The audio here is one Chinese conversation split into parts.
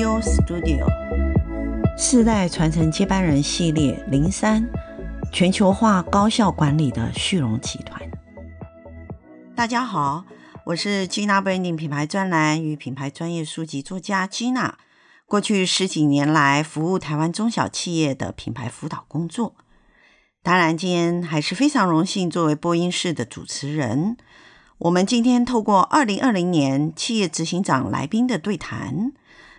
Neo Studio 世代传承接班人系列零三全球化高效管理的旭荣集团。大家好，我是 Gina Branding 品牌专栏与品牌专业书籍作家 Gina。过去十几年来，服务台湾中小企业的品牌辅导工作。当然，今天还是非常荣幸作为播音室的主持人。我们今天透过二零二零年企业执行长来宾的对谈，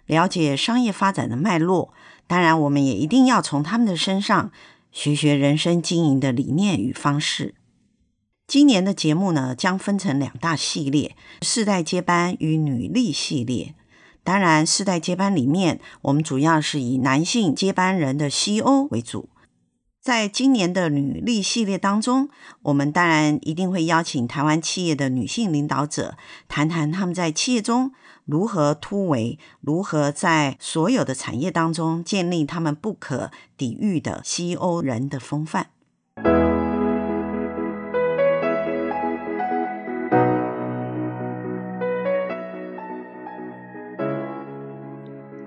了解商业发展的脉络。当然，我们也一定要从他们的身上学学人生经营的理念与方式。今年的节目呢，将分成两大系列：世代接班与女力系列。当然，世代接班里面，我们主要是以男性接班人的 CEO 为主。在今年的女力系列当中，我们当然一定会邀请台湾企业的女性领导者，谈谈他们在企业中如何突围，如何在所有的产业当中建立他们不可抵御的西欧人的风范。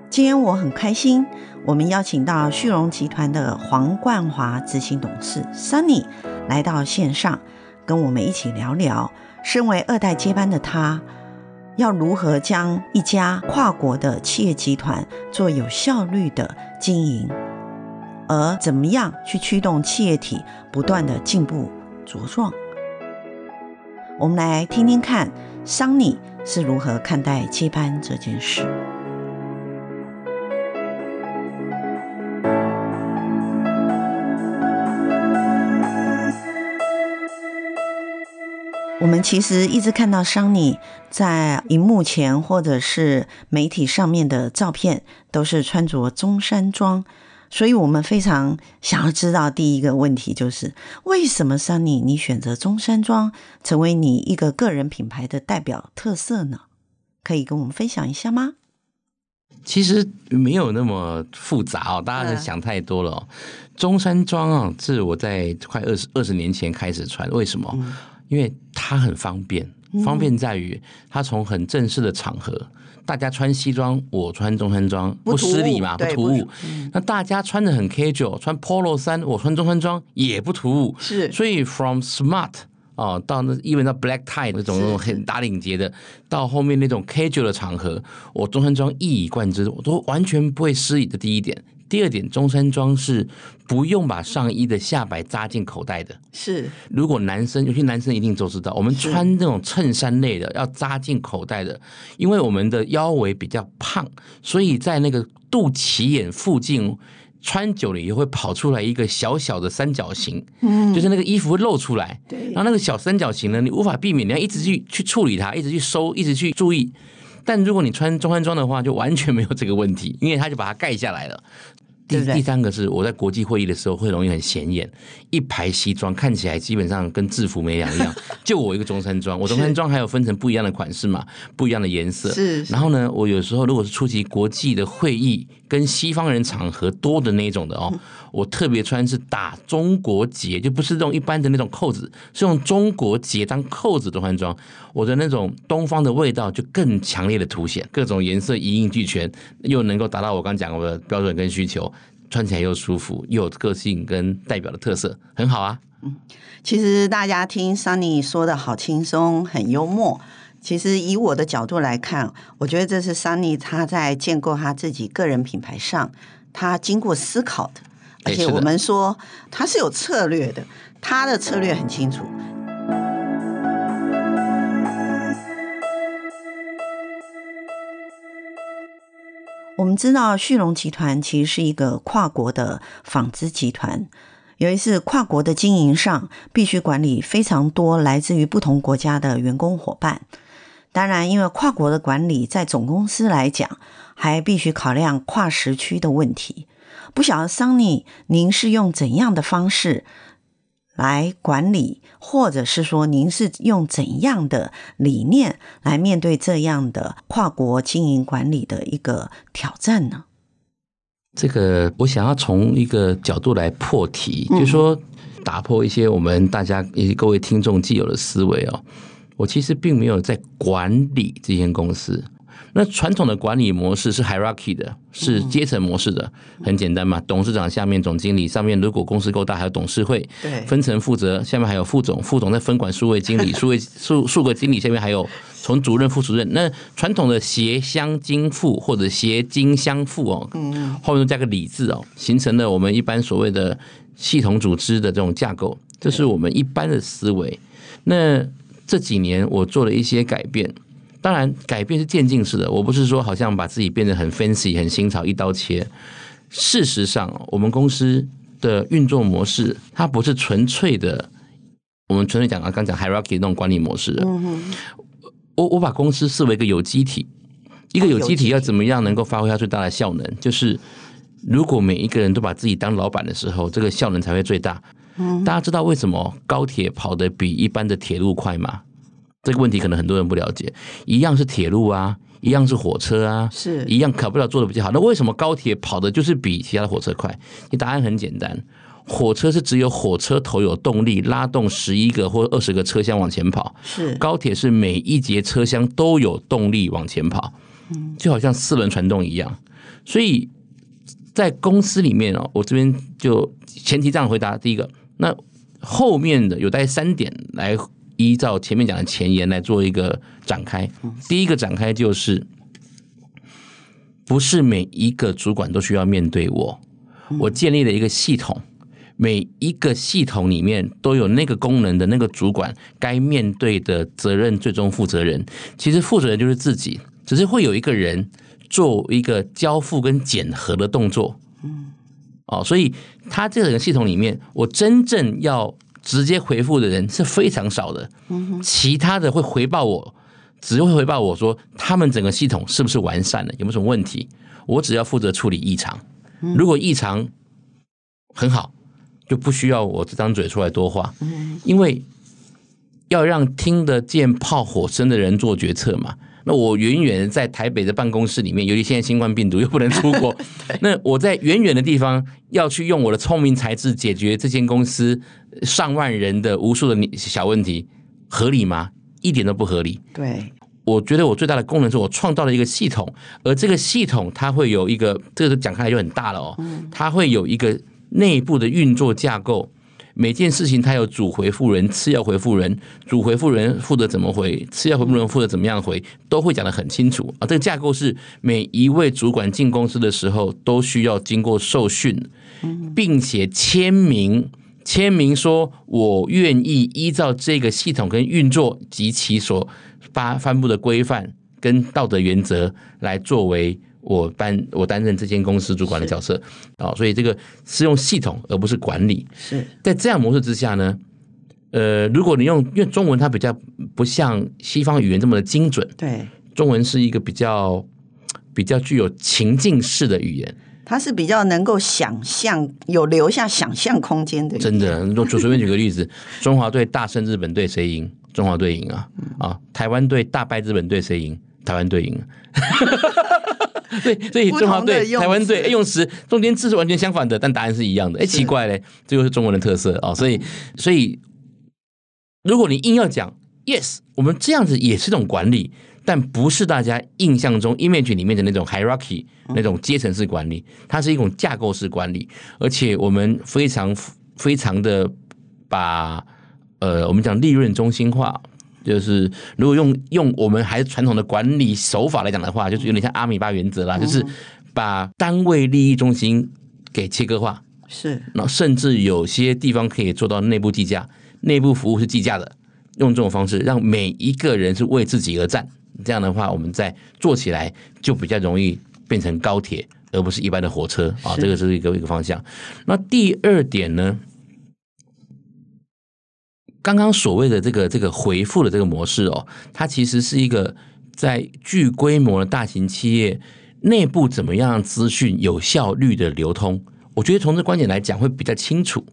今天我很开心，我们邀请到旭荣集团的黄冠华执行董事 Sunny 来到线上，跟我们一起聊聊，身为二代接班的他，要如何将一家跨国的企业集团做有效率的经营，而怎么样去驱动企业体不断的进步茁壮。我们来听听看桑尼是如何看待接班这件事。我们其实一直看到 Sunny 在荧幕前或者是媒体上面的照片，都是穿着中山装，所以我们非常想要知道第一个问题就是，为什么 Sunny 你选择中山装成为你一个个人品牌的代表特色呢？可以跟我们分享一下吗？其实没有那么复杂哦，大家想太多了哦。中山装啊，是我在快二十二十年前开始穿，为什么？嗯因为它很方便，方便在于它从很正式的场合，嗯、大家穿西装，我穿中山装，不失礼嘛，不突兀。那大家穿的很 casual，穿 polo 衫，我穿中山装也不突兀。是，所以 from smart 哦，到那 even 到 black tie 那种那种很打领结的，到后面那种 casual 的场合，我中山装一以贯之，我都完全不会失礼的。第一点。第二点，中山装是不用把上衣的下摆扎进口袋的。是，如果男生，有些男生一定都知道，我们穿这种衬衫类的要扎进口袋的，因为我们的腰围比较胖，所以在那个肚脐眼附近穿久了也会跑出来一个小小的三角形，嗯，就是那个衣服会露出来。对，然后那个小三角形呢，你无法避免，你要一直去去处理它，一直去收，一直去注意。但如果你穿中山装的话，就完全没有这个问题，因为它就把它盖下来了。第第三个是我在国际会议的时候会容易很显眼，一排西装看起来基本上跟制服没两样，就我一个中山装，我中山装还有分成不一样的款式嘛，不一样的颜色。是，然后呢，我有时候如果是出席国际的会议，跟西方人场合多的那种的哦，我特别穿是打中国结，就不是这种一般的那种扣子，是用中国结当扣子的中山装，我的那种东方的味道就更强烈的凸显，各种颜色一应俱全，又能够达到我刚讲过的标准跟需求。穿起来又舒服，又有个性跟代表的特色，很好啊。嗯，其实大家听 Sunny 说的好轻松，很幽默。其实以我的角度来看，我觉得这是 Sunny 他在建构他自己个人品牌上，他经过思考的。而且我们说他是有策略的，他的策略很清楚。我们知道旭荣集团其实是一个跨国的纺织集团，有一次跨国的经营上必须管理非常多来自于不同国家的员工伙伴。当然，因为跨国的管理在总公司来讲，还必须考量跨时区的问题。不晓得 Sunny，您是用怎样的方式来管理，或者是说您是用怎样的理念来面对这样的跨国经营管理的一个挑战呢？这个我想要从一个角度来破题，就是说打破一些我们大家以及各位听众既有的思维哦。我其实并没有在管理这间公司，那传统的管理模式是 hierarchy 的，是阶层模式的，很简单嘛。董事长下面总经理，上面如果公司够大，还有董事会，对，分层负责，下面还有副总，副总再分管数位经理，数位数数个经理下面还有从主任、副主任。那传统的协相经副或者协经相副哦，嗯，后面都加个理字哦，形成了我们一般所谓的系统组织的这种架构，这是我们一般的思维。那这几年我做了一些改变。当然，改变是渐进式的。我不是说好像把自己变得很 fancy、很新潮、一刀切。事实上，我们公司的运作模式，它不是纯粹的。我们纯粹讲啊，刚讲 hierarchy 那种管理模式的。我我把公司视为一个有机体，一个有机体要怎么样能够发挥它最大的效能？就是如果每一个人都把自己当老板的时候，这个效能才会最大。大家知道为什么高铁跑得比一般的铁路快吗？这个问题可能很多人不了解，一样是铁路啊，一样是火车啊，是一样考不了做的比较好。那为什么高铁跑的就是比其他的火车快？你答案很简单，火车是只有火车头有动力拉动十一个或二十个车厢往前跑，是高铁是每一节车厢都有动力往前跑，就好像四轮传动一样。所以在公司里面哦，我这边就前提这样回答：第一个，那后面的有带三点来。依照前面讲的前言来做一个展开。第一个展开就是，不是每一个主管都需要面对我。我建立了一个系统，每一个系统里面都有那个功能的那个主管该面对的责任最终负责人。其实负责人就是自己，只是会有一个人做一个交付跟检核的动作。嗯，哦，所以他这个系统里面，我真正要。直接回复的人是非常少的，其他的会回报我，只会回报我说他们整个系统是不是完善了，有没有什么问题，我只要负责处理异常。如果异常很好，就不需要我这张嘴出来多话，因为要让听得见炮火声的人做决策嘛。那我远远在台北的办公室里面，尤其现在新冠病毒又不能出国，那我在远远的地方要去用我的聪明才智解决这间公司上万人的无数的小问题，合理吗？一点都不合理。对，我觉得我最大的功能是我创造了一个系统，而这个系统它会有一个，这个讲开来就很大了哦，它会有一个内部的运作架构。每件事情它有主回复人、次要回复人，主回复人负责怎么回，次要回复人负责怎么样回，都会讲得很清楚啊。这个架构是每一位主管进公司的时候都需要经过受训，并且签名，签名说我愿意依照这个系统跟运作及其所发颁布的规范跟道德原则来作为。我担我担任这间公司主管的角色啊，所以这个是用系统而不是管理。是在这样模式之下呢，呃，如果你用因为中文它比较不像西方语言这么的精准，对，中文是一个比较比较具有情境式的语言，它是比较能够想象有留下想象空间的。真的，就随便举个例子，中华队大胜日本队谁赢？中华队赢啊！啊，台湾队大败日本队谁赢？台湾队赢。对，所以中华队、台湾队用词中间字是完全相反的，但答案是一样的。哎，奇怪嘞，这就是中文的特色啊！所以，所以如果你硬要讲，yes，我们这样子也是一种管理，但不是大家印象中 image 里面的那种 hierarchy 那种阶层式管理，它是一种架构式管理，而且我们非常非常的把呃，我们讲利润中心化。就是如果用用我们还是传统的管理手法来讲的话，就是有点像阿米巴原则啦，就是把单位利益中心给切割化，是，然后甚至有些地方可以做到内部计价，内部服务是计价的，用这种方式让每一个人是为自己而战，这样的话，我们在做起来就比较容易变成高铁，而不是一般的火车啊，这个是一个一个方向。那第二点呢？刚刚所谓的这个这个回复的这个模式哦，它其实是一个在巨规模的大型企业内部怎么样让资讯有效率的流通。我觉得从这观点来讲会比较清楚。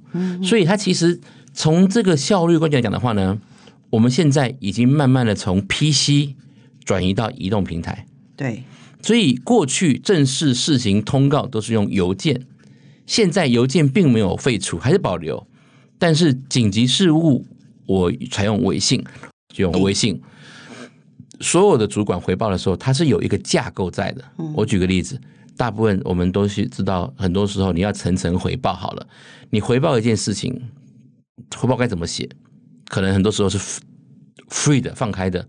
所以它其实从这个效率观点来讲的话呢，我们现在已经慢慢的从 PC 转移到移动平台。对，所以过去正式事情通告都是用邮件，现在邮件并没有废除，还是保留，但是紧急事务。我采用微信，就用微信，所有的主管回报的时候，它是有一个架构在的。我举个例子，大部分我们都是知道，很多时候你要层层回报好了。你回报一件事情，回报该怎么写？可能很多时候是 free 的，放开的。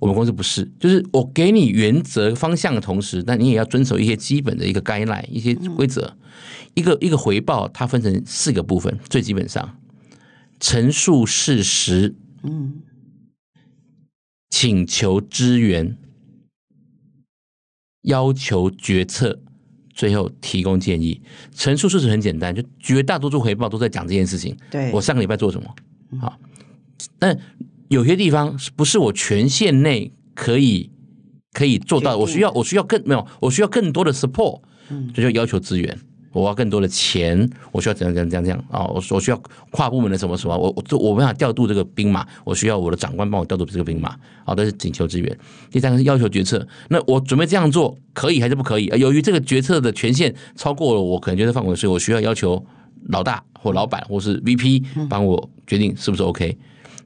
我们公司不是，就是我给你原则方向的同时，但你也要遵守一些基本的一个 guideline，一些规则。一个一个回报，它分成四个部分，最基本上陈述事实，嗯。请求支援，要求决策，最后提供建议。陈述事实很简单，就绝大多数回报都在讲这件事情。对，我上个礼拜做什么？好，但有些地方不是我权限内可以可以做到，我需要我需要更没有，我需要更多的 support，这就要求资源。我要更多的钱，我需要怎样怎样怎样怎样啊！我我需要跨部门的什么什么，我我我没办法调度这个兵马，我需要我的长官帮我调度这个兵马。好，这是请求支援。第三个是要求决策，那我准备这样做可以还是不可以？由于这个决策的权限超过了我可能决策范围，所以我需要要求老大或老板或是 VP 帮我决定是不是 OK。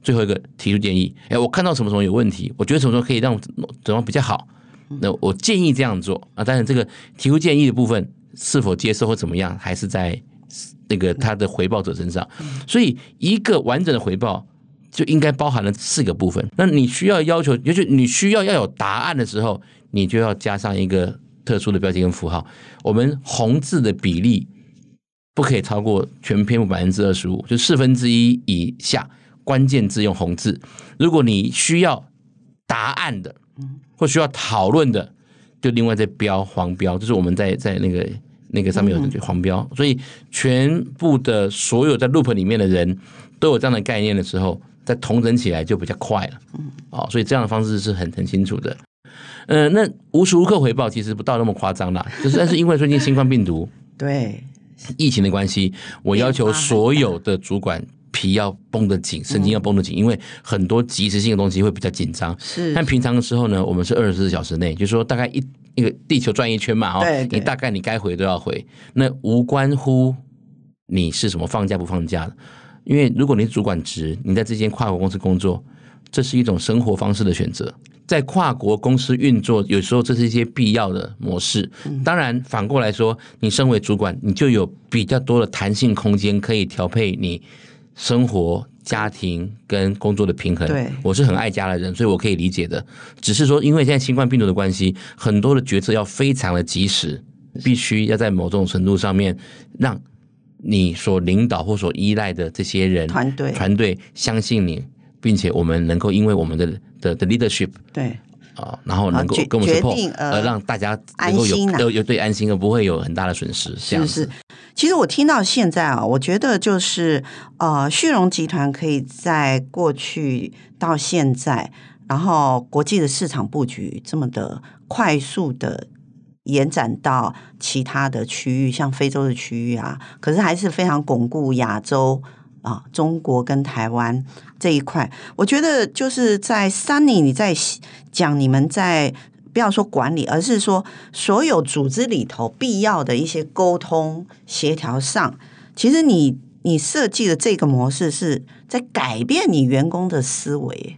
最后一个提出建议，哎，我看到什么什么有问题，我觉得什么时候可以让怎么比较好，那我建议这样做啊。但是，这个提出建议的部分。是否接受或怎么样，还是在那个他的回报者身上。所以，一个完整的回报就应该包含了四个部分。那你需要要求，就是你需要要有答案的时候，你就要加上一个特殊的标记跟符号。我们红字的比例不可以超过全篇幅百分之二十五，就四分之一以下。关键字用红字。如果你需要答案的，或需要讨论的。就另外再标黄标，就是我们在在那个那个上面有黄标，所以全部的所有在 loop 里面的人都有这样的概念的时候，在统整起来就比较快了。嗯，哦，所以这样的方式是很很清楚的。嗯，那无时无刻回报其实不到那么夸张啦，就是但是因为最近新冠病毒 对疫情的关系，我要求所有的主管。皮要绷得紧，神经要绷得紧，因为很多即时性的东西会比较紧张。是，但平常的时候呢，我们是二十四小时内，就是说大概一一个地球转一圈嘛，哦，你大概你该回都要回，那无关乎你是什么放假不放假的，因为如果你是主管职，你在这间跨国公司工作，这是一种生活方式的选择，在跨国公司运作，有时候这是一些必要的模式。当然，反过来说，你身为主管，你就有比较多的弹性空间，可以调配你。生活、家庭跟工作的平衡，对，我是很爱家的人，所以我可以理解的。只是说，因为现在新冠病毒的关系，很多的决策要非常的及时，必须要在某种程度上面，让你所领导或所依赖的这些人团队。团队相信你，并且我们能够因为我们的的的 leadership 对啊，然后能够跟我们 support，而让大家能够有有有对安心，而不会有很大的损失。这样子。其实我听到现在啊，我觉得就是呃，旭荣集团可以在过去到现在，然后国际的市场布局这么的快速的延展到其他的区域，像非洲的区域啊，可是还是非常巩固亚洲啊，中国跟台湾这一块。我觉得就是在 Sunny 你在讲你们在。不要说管理，而是说所有组织里头必要的一些沟通协调上，其实你你设计的这个模式是在改变你员工的思维。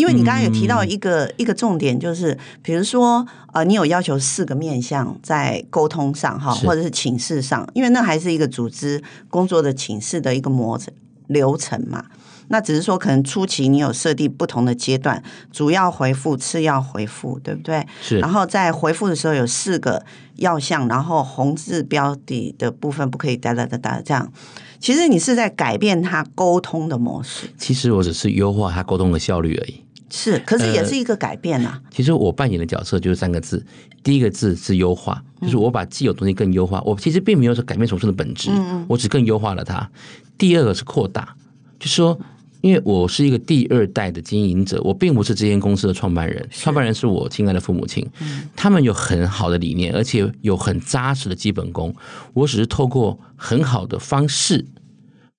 因为你刚刚有提到一个、嗯、一个重点，就是比如说呃，你有要求四个面向在沟通上哈，或者是请示上，因为那还是一个组织工作的请示的一个模程流程嘛。那只是说，可能初期你有设定不同的阶段，主要回复、次要回复，对不对？是。然后在回复的时候有四个要项，然后红字标底的部分不可以哒哒哒哒这样。其实你是在改变他沟通的模式。其实我只是优化他沟通的效率而已。是，可是也是一个改变啊。呃，其实我扮演的角色就是三个字，第一个字是优化，就是我把既有东西更优化。我其实并没有说改变什么的本质，我只更优化了它。第二个是扩大，就是说。因为我是一个第二代的经营者，我并不是这间公司的创办人，创办人是我亲爱的父母亲，他们有很好的理念，而且有很扎实的基本功。我只是透过很好的方式、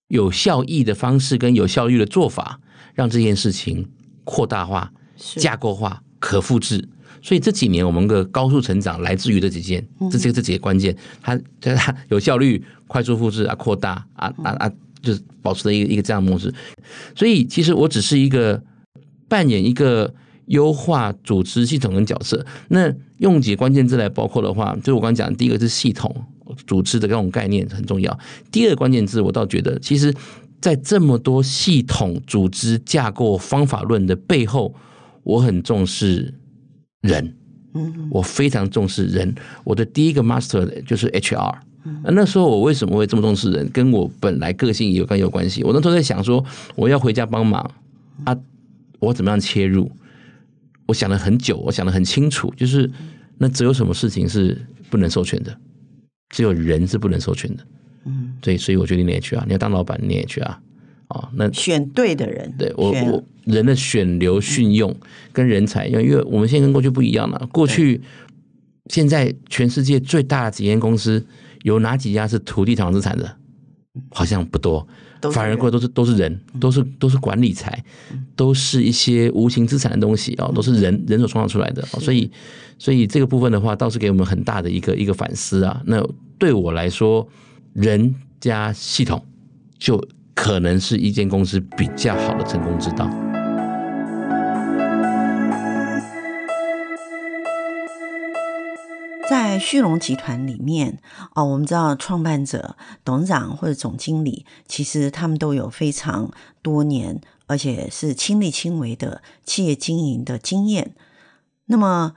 有效益的方式跟有效率的做法，让这件事情扩大化、架构化、可复制。所以这几年我们的高速成长来自于这几件，这这这几个关键，它它有效率、快速复制啊、扩大啊啊啊。就是保持了一个一个这样的模式，所以其实我只是一个扮演一个优化组织系统跟角色。那用几个关键字来包括的话，就是我刚刚讲，第一个是系统组织的这种概念很重要。第二个关键字，我倒觉得，其实，在这么多系统组织架构方法论的背后，我很重视人。嗯，我非常重视人。我的第一个 master 就是 HR。那时候我为什么会这么重视人？跟我本来个性也有关有关系。我那时候在想说，我要回家帮忙啊，我怎么样切入？我想了很久，我想的很清楚，就是那只有什么事情是不能授权的，只有人是不能授权的。嗯，对，所以我决定你也去啊。你要当老板，你也去啊。那选对的人，对我我人的选留训用跟人才，因为因为我们现在跟过去不一样了。过去现在全世界最大的几间公司。有哪几家是土地、房资产的？好像不多，反而过来都是都是人，都是都是管理财，都是一些无形资产的东西哦，都是人人所创造出来的。所以，所以这个部分的话，倒是给我们很大的一个一个反思啊。那对我来说，人加系统，就可能是一间公司比较好的成功之道。在旭荣集团里面，哦，我们知道创办者、董事长或者总经理，其实他们都有非常多年，而且是亲力亲为的企业经营的经验。那么，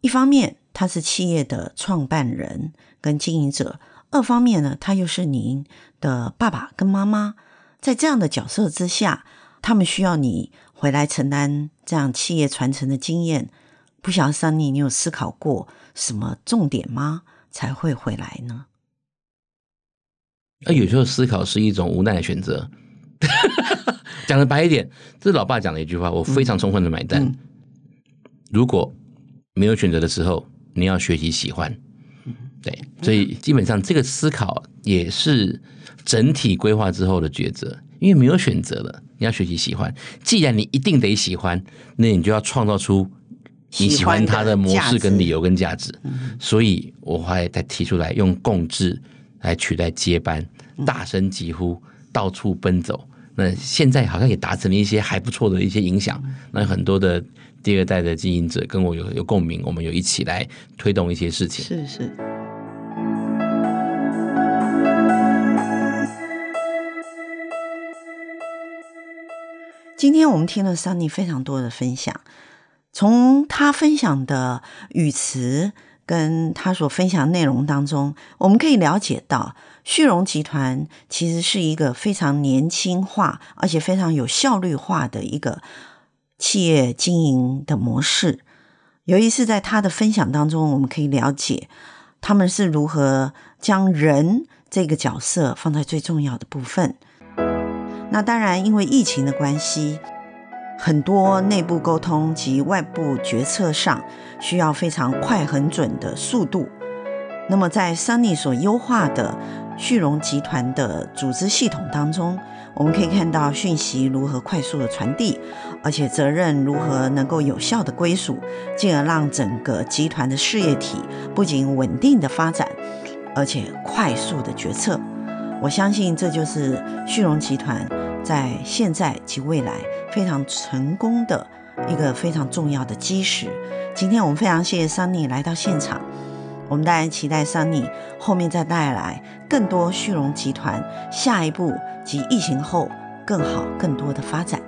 一方面他是企业的创办人跟经营者，二方面呢，他又是您的爸爸跟妈妈。在这样的角色之下，他们需要你回来承担这样企业传承的经验。不晓得 Sunny，你有思考过什么重点吗？才会回来呢？那有时候思考是一种无奈的选择。讲的白一点，这是老爸讲的一句话，我非常充分的买单。嗯嗯、如果没有选择的时候，你要学习喜欢。对，所以基本上这个思考也是整体规划之后的抉择，因为没有选择了，你要学习喜欢。既然你一定得喜欢，那你就要创造出。你喜欢他的模式跟理由跟价值，所以我还再提出来用共治来取代接班，大声疾呼，到处奔走。那现在好像也达成了一些还不错的一些影响。那很多的第二代的经营者跟我有有共鸣，我们有一起来推动一些事情。是是。今天我们听了 Sunny 非常多的分享。从他分享的语词跟他所分享内容当中，我们可以了解到，旭荣集团其实是一个非常年轻化，而且非常有效率化的一个企业经营的模式。尤其是在他的分享当中，我们可以了解他们是如何将人这个角色放在最重要的部分。那当然，因为疫情的关系。很多内部沟通及外部决策上需要非常快、很准的速度。那么，在 Sunny 所优化的旭荣集团的组织系统当中，我们可以看到讯息如何快速的传递，而且责任如何能够有效的归属，进而让整个集团的事业体不仅稳定的发展，而且快速的决策。我相信这就是旭荣集团在现在及未来非常成功的一个非常重要的基石。今天我们非常谢谢 Sunny 来到现场，我们当然期待 Sunny 后面再带来更多旭荣集团下一步及疫情后更好更多的发展。